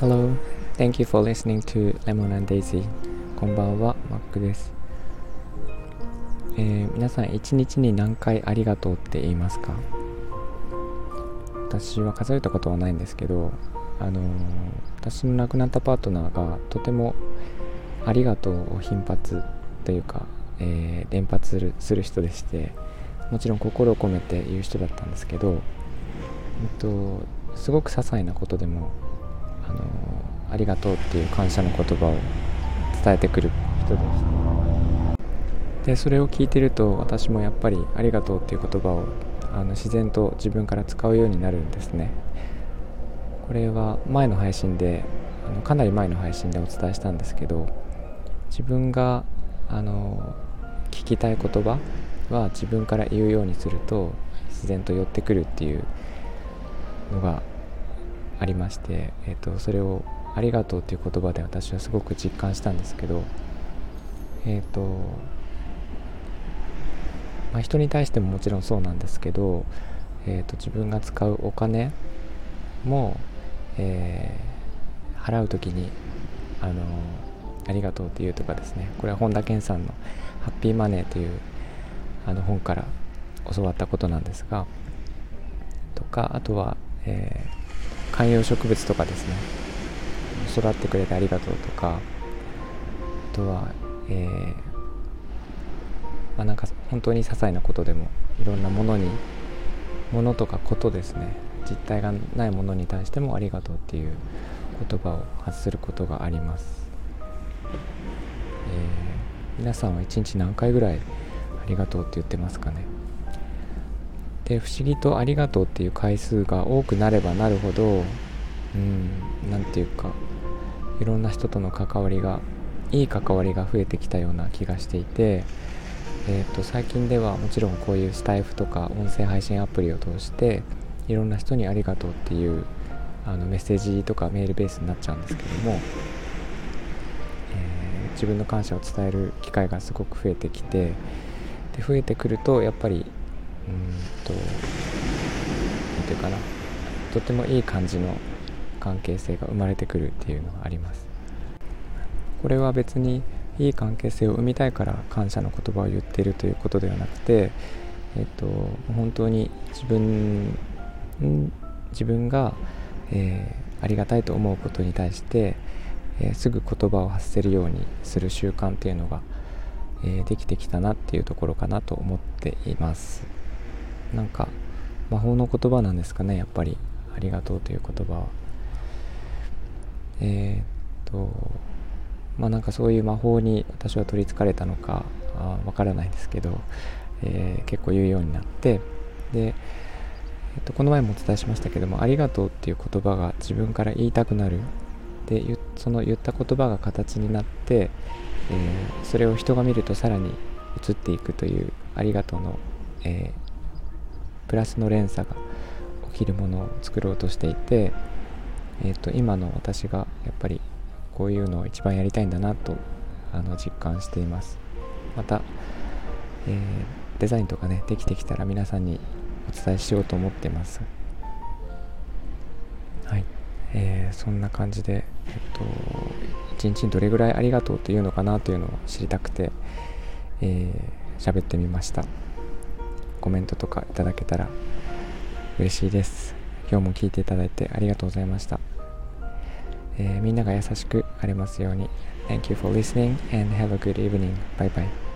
Hello, thank you for listening to Lemon and Daisy. こんばんは、マックです、えー、皆さん一日に何回ありがとうって言いますか？私は数えたことはないんですけどあのー、私の亡くなったパートナーがとてもありがとうを頻発というか、えー、連発するする人でしてもちろん心を込めて言う人だったんですけど、えっと、すごく些細なことでもあのありがとうっていう感謝の言葉を伝えてくる人でした。でそれを聞いてると私もやっぱりありがとうっていう言葉をあの自然と自分から使うようになるんですね。これは前の配信であのかなり前の配信でお伝えしたんですけど自分があの聞きたい言葉は自分から言うようにすると自然と寄ってくるっていうのがありまして、えーと、それを「ありがとう」っていう言葉で私はすごく実感したんですけどえっ、ー、とまあ、人に対してももちろんそうなんですけど、えーと、自分が使うお金も、えー、払う時にあのありがとうっていうとかですねこれは本田健さんの「ハッピーマネー」というあの本から教わったことなんですがとかあとは、えー観葉植物とかですね。育ってくれてありがとうとかあとは、えー、まあ、なんか本当に些細なことでもいろんなものにものとかことですね。実体がないものに対してもありがとうっていう言葉を発することがあります、えー、皆さんは一日何回ぐらいありがとうって言ってますかね。で不思議と「ありがとう」っていう回数が多くなればなるほどうん何て言うかいろんな人との関わりがいい関わりが増えてきたような気がしていて、えー、と最近ではもちろんこういうスタイフとか音声配信アプリを通していろんな人に「ありがとう」っていうあのメッセージとかメールベースになっちゃうんですけども、えー、自分の感謝を伝える機会がすごく増えてきてで増えてくるとやっぱりうんと何て言うかな。とてもいい感じの関係性が生まれてくるっていうのがあります。これは別にいい関係性を生みたいから感謝の言葉を言っているということではなくて、えっと、本当に自分自分が、えー、ありがたいと思うことに対して、えー、すぐ言葉を発せるようにする習慣っていうのが、えー、できてきたなっていうところかなと思っています。なんか魔法の言葉なんですかねやっぱり。ありがとうという言葉は。えー、っとまあなんかそういう魔法に私は取りつかれたのかわからないですけど、えー、結構言うようになって。で、え、っとこの前もお伝えしましたけども「ありがとう」っていう言葉が自分から言いたくなる。でその言った言葉が形になって、えー、それを人が見るとさらに移っていくという「ありがとうの」えプラスの連鎖が起きるものを作ろうとしていて、えーと、今の私がやっぱりこういうのを一番やりたいんだなとあの実感しています。また、えー、デザインとかねできてきたら皆さんにお伝えしようと思ってます。はい、えー、そんな感じでえっと一日にどれぐらいありがとうっていうのかなというのを知りたくてえー、喋ってみましたコメントとかいただけたら嬉しいです今日も聞いていただいてありがとうございました、えー、みんなが優しくありますように Thank you for listening and have a good evening. Bye bye.